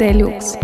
Deluxe.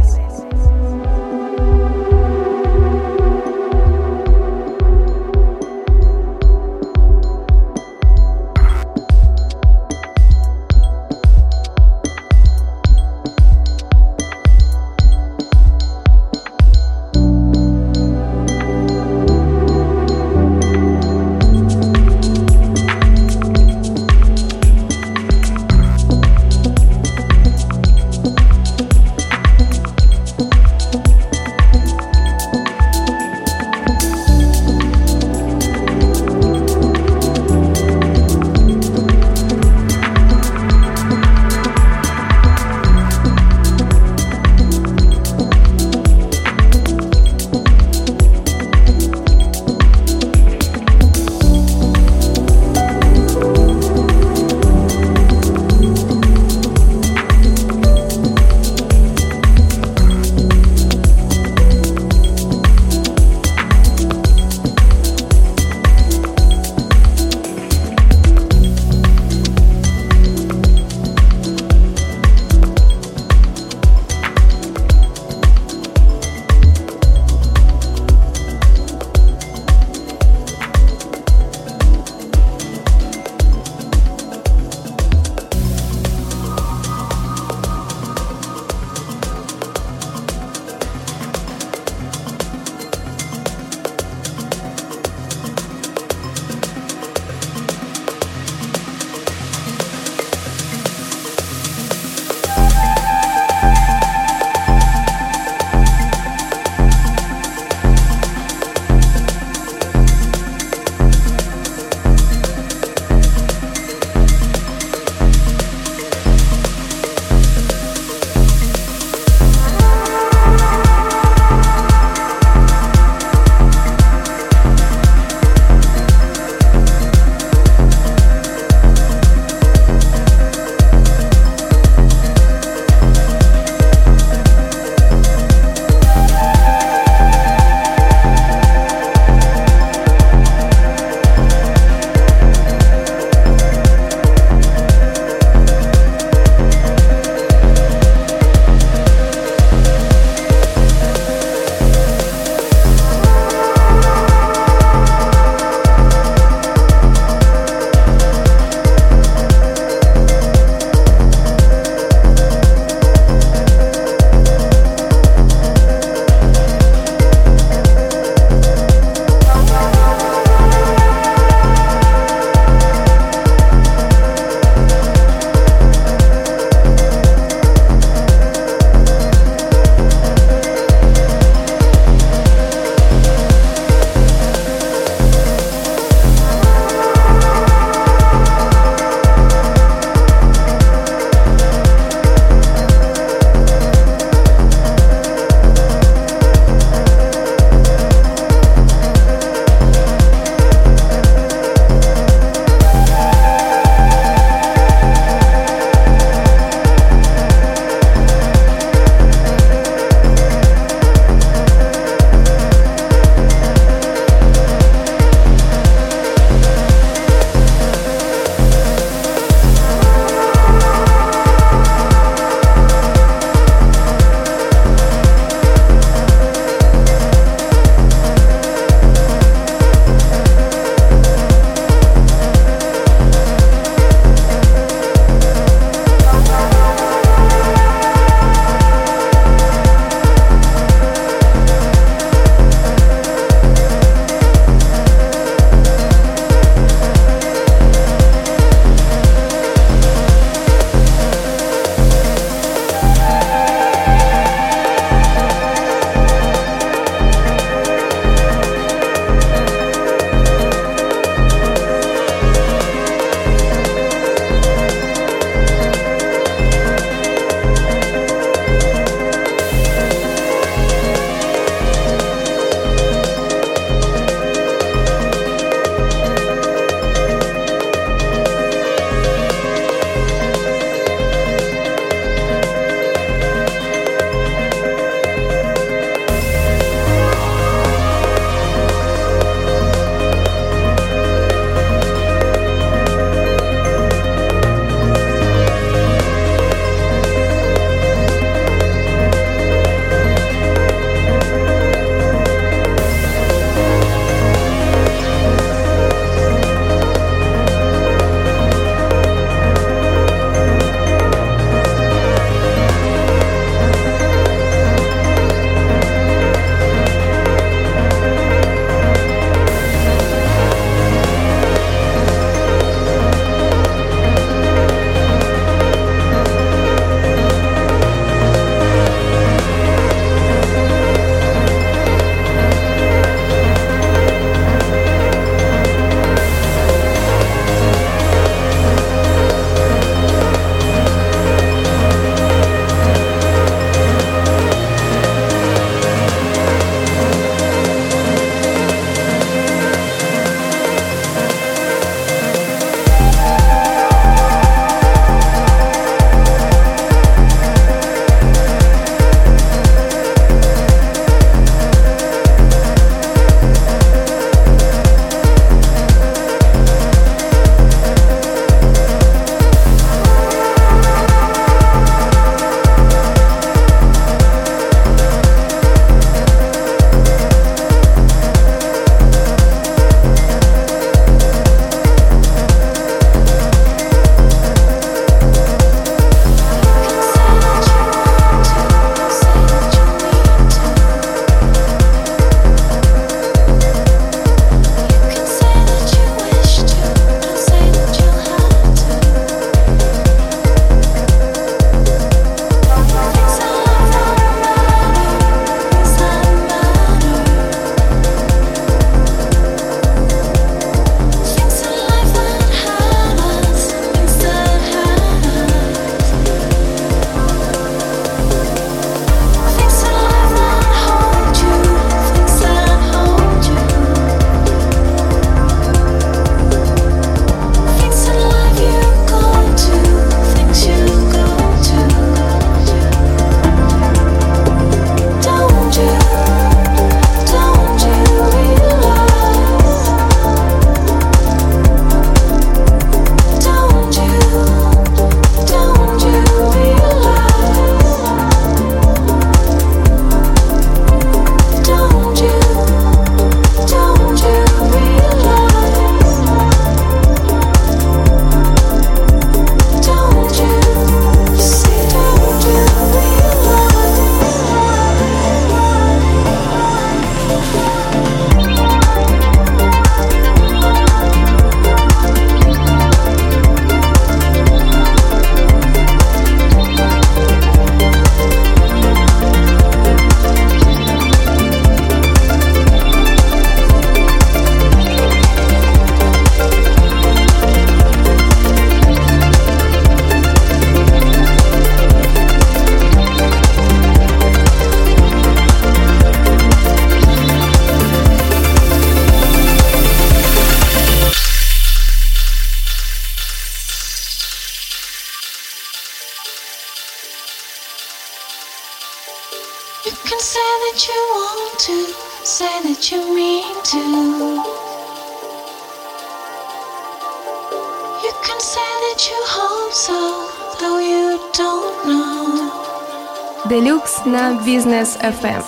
на Business FM.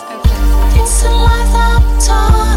It's a life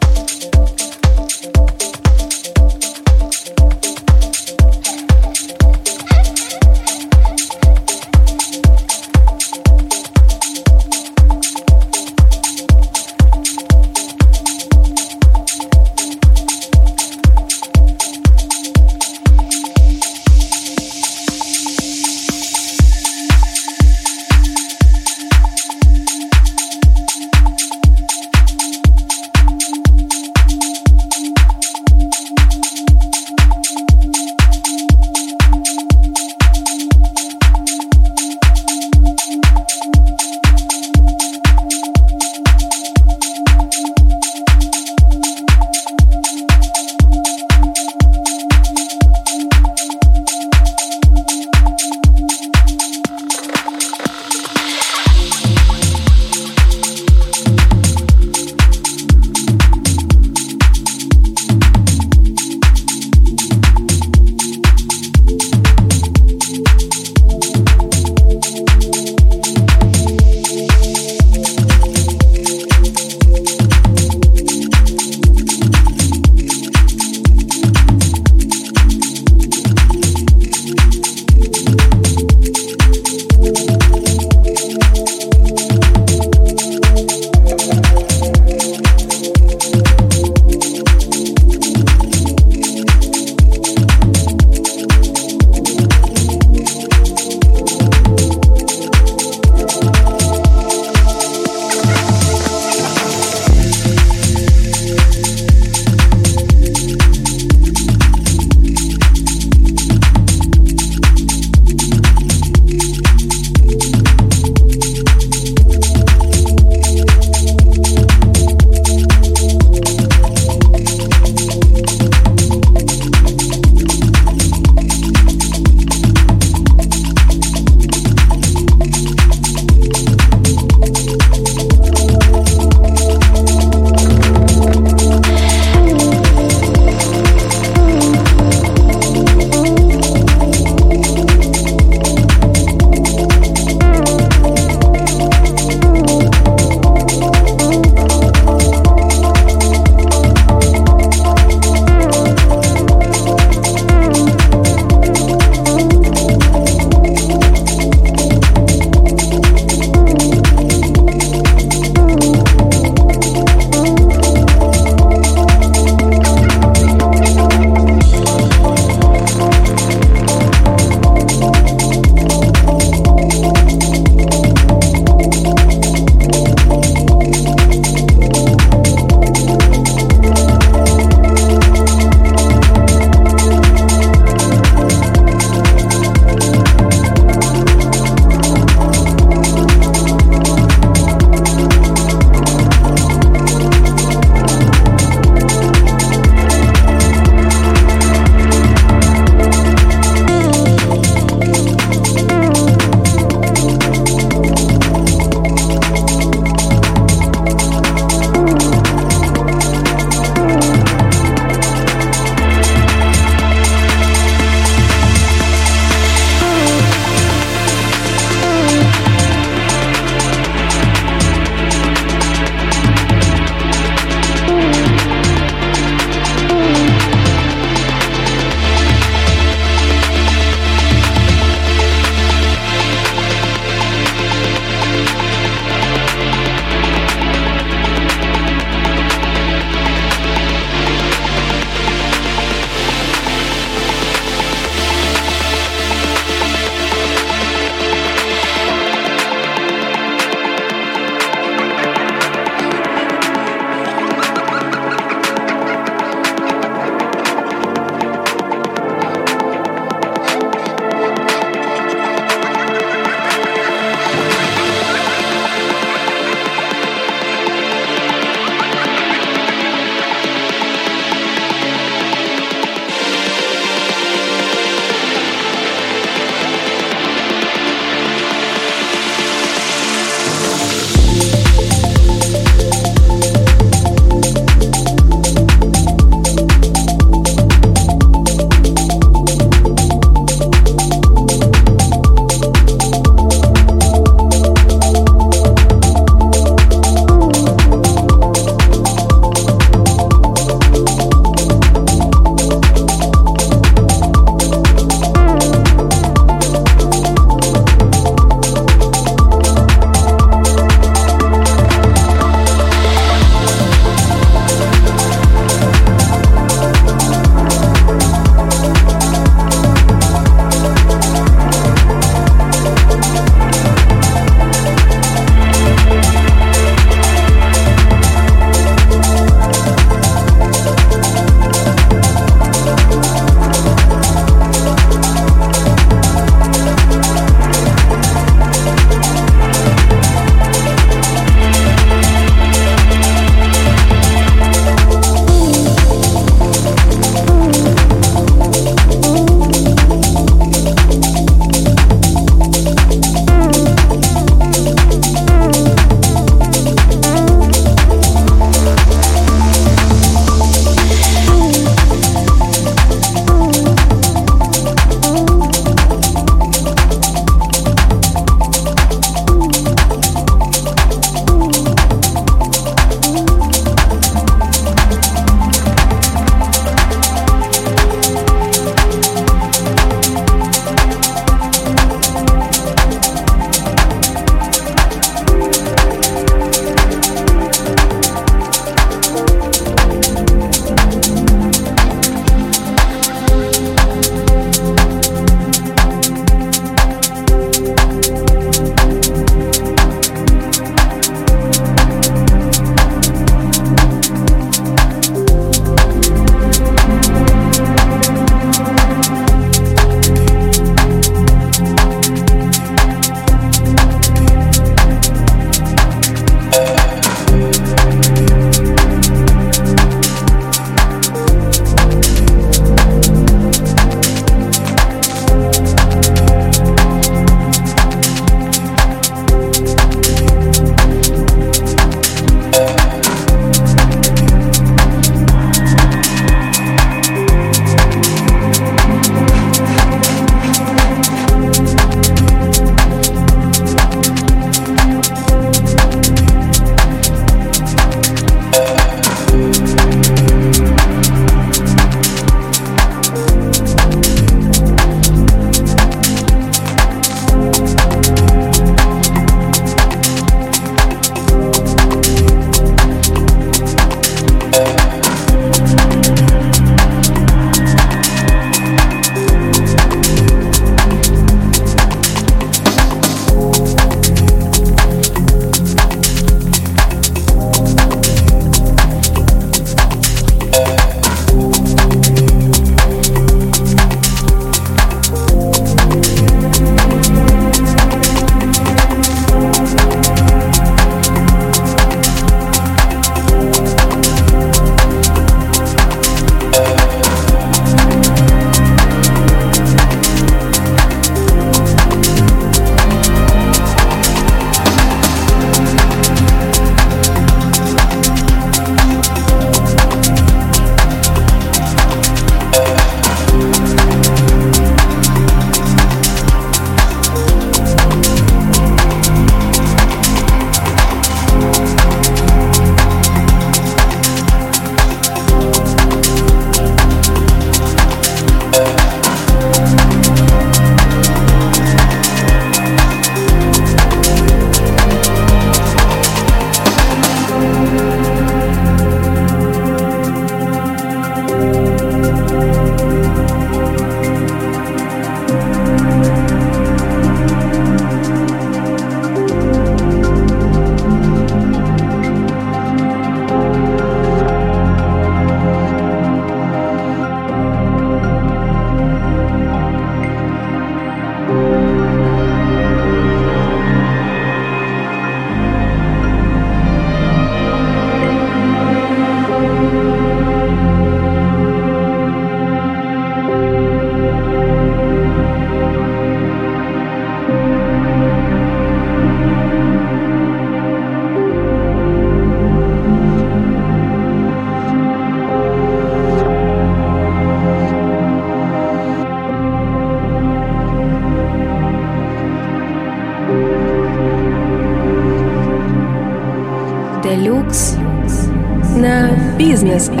business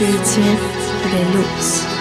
世界的路。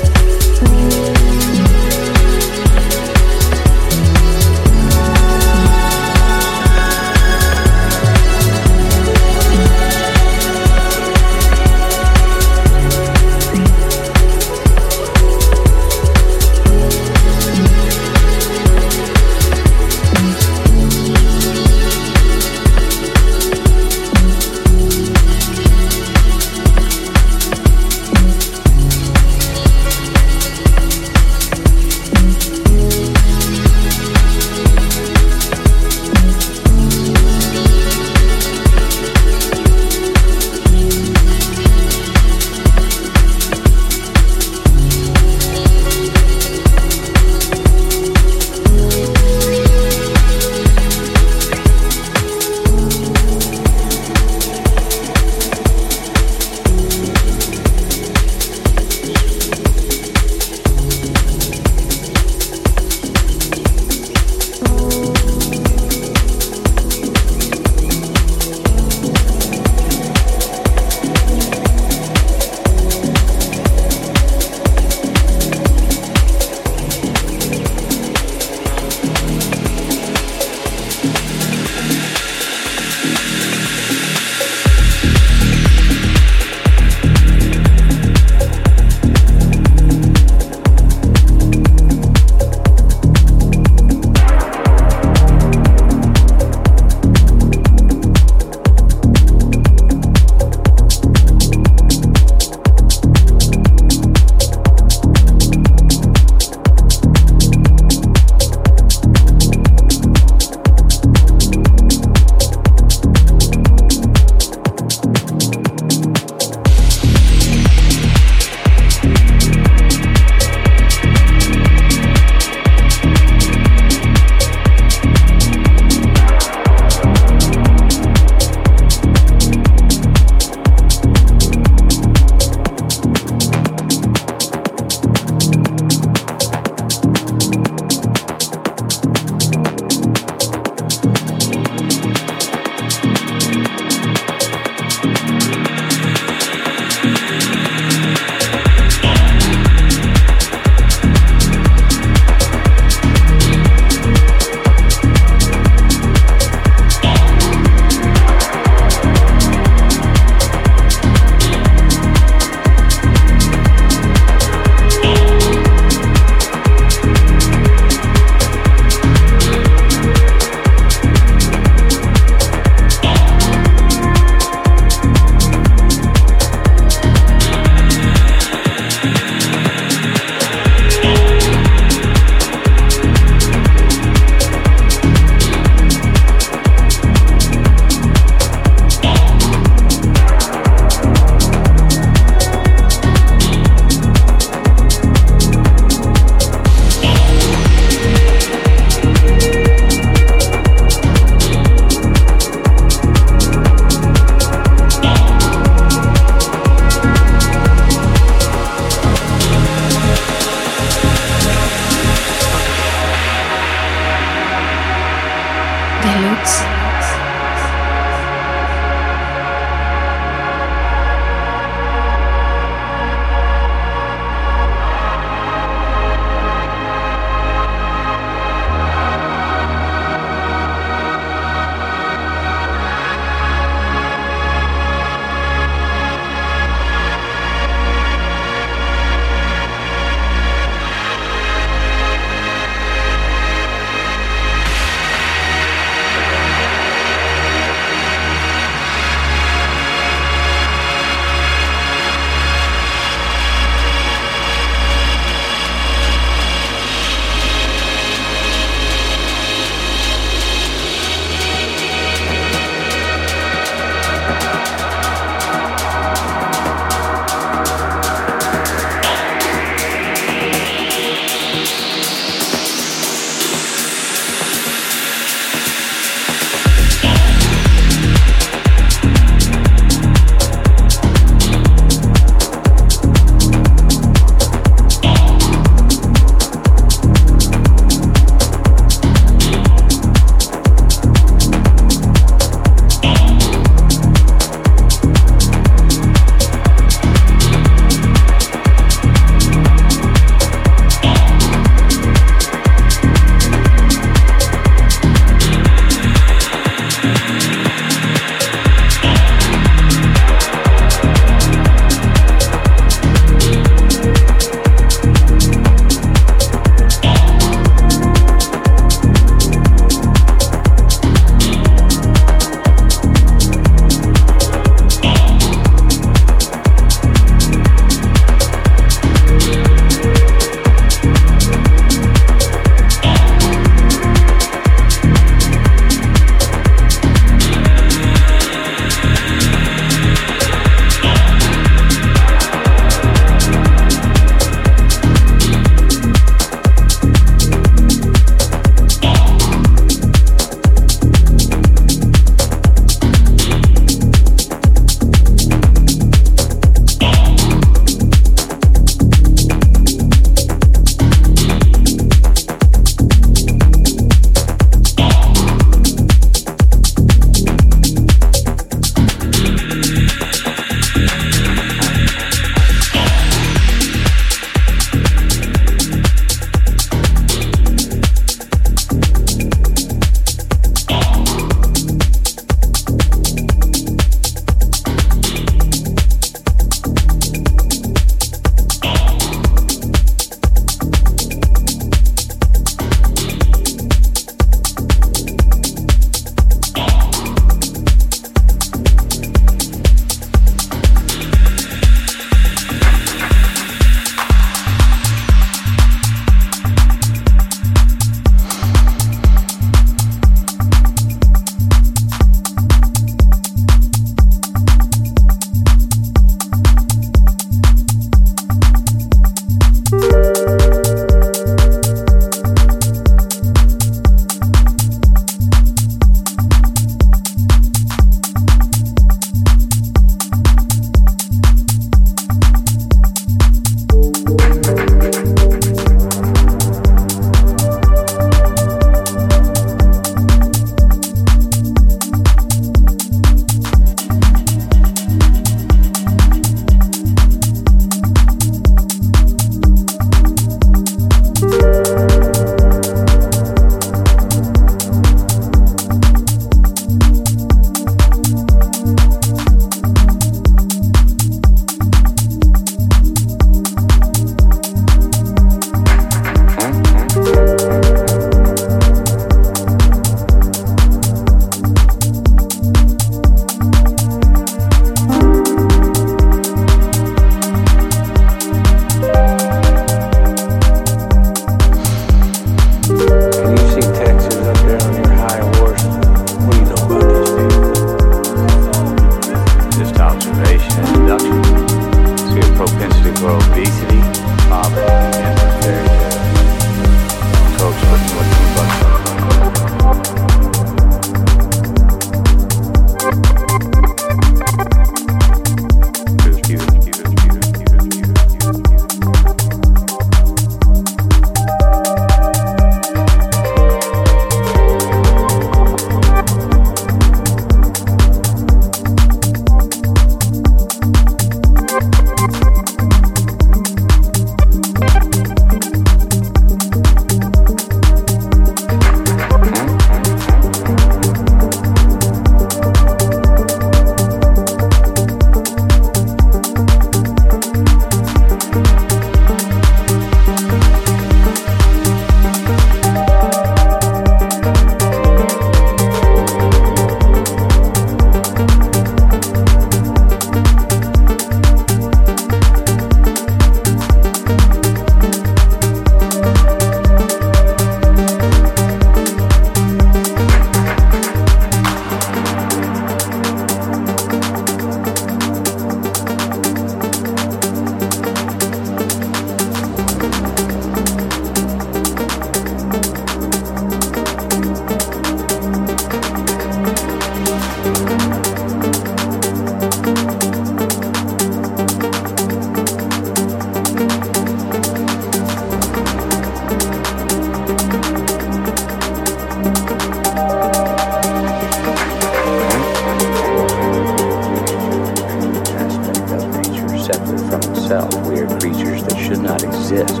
ourselves, we are creatures that should not exist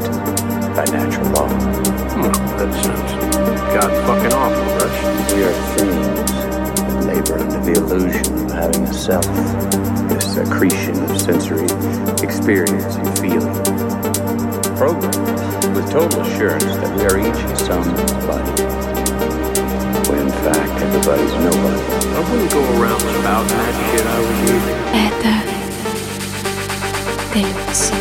by natural law. Hmm, that sounds god fucking awful, Rush. We are things that labor under the illusion of having a self, this accretion of sensory experience and feeling. Programmed with total assurance that we are each somebody when in fact everybody's nobody. I wouldn't go around spouting that shit I was using. Things.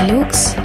Benelux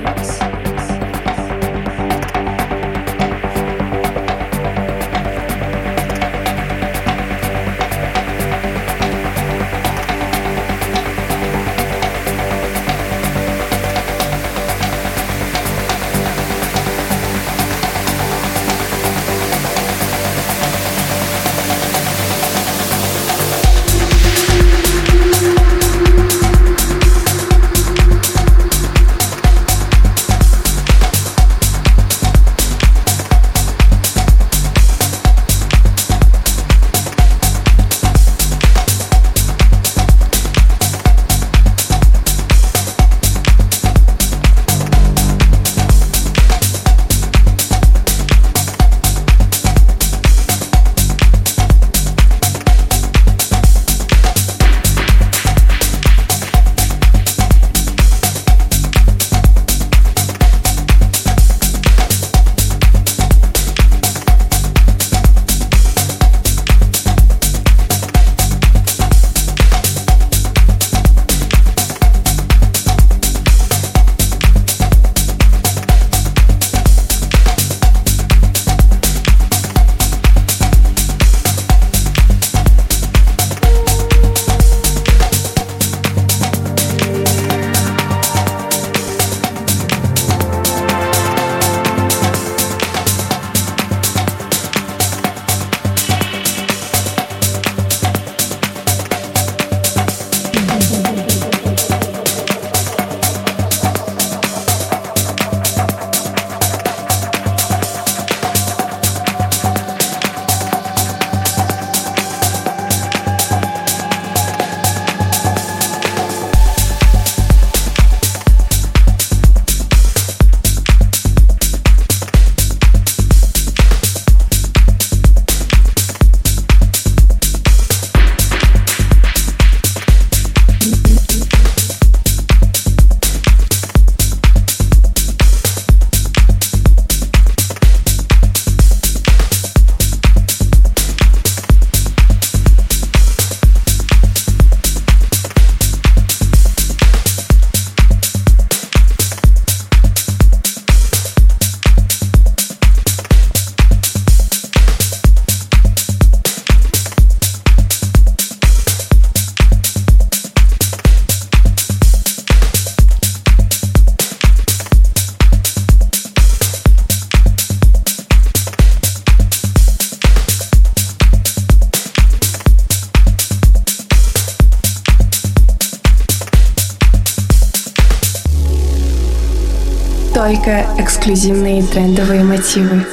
эксклюзивные трендовые мотивы.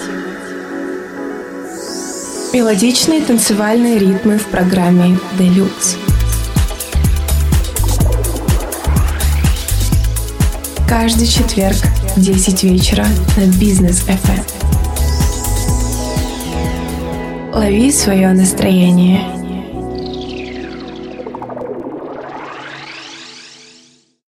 Мелодичные танцевальные ритмы в программе Deluxe. Каждый четверг в 10 вечера на Бизнес FM. Лови свое настроение.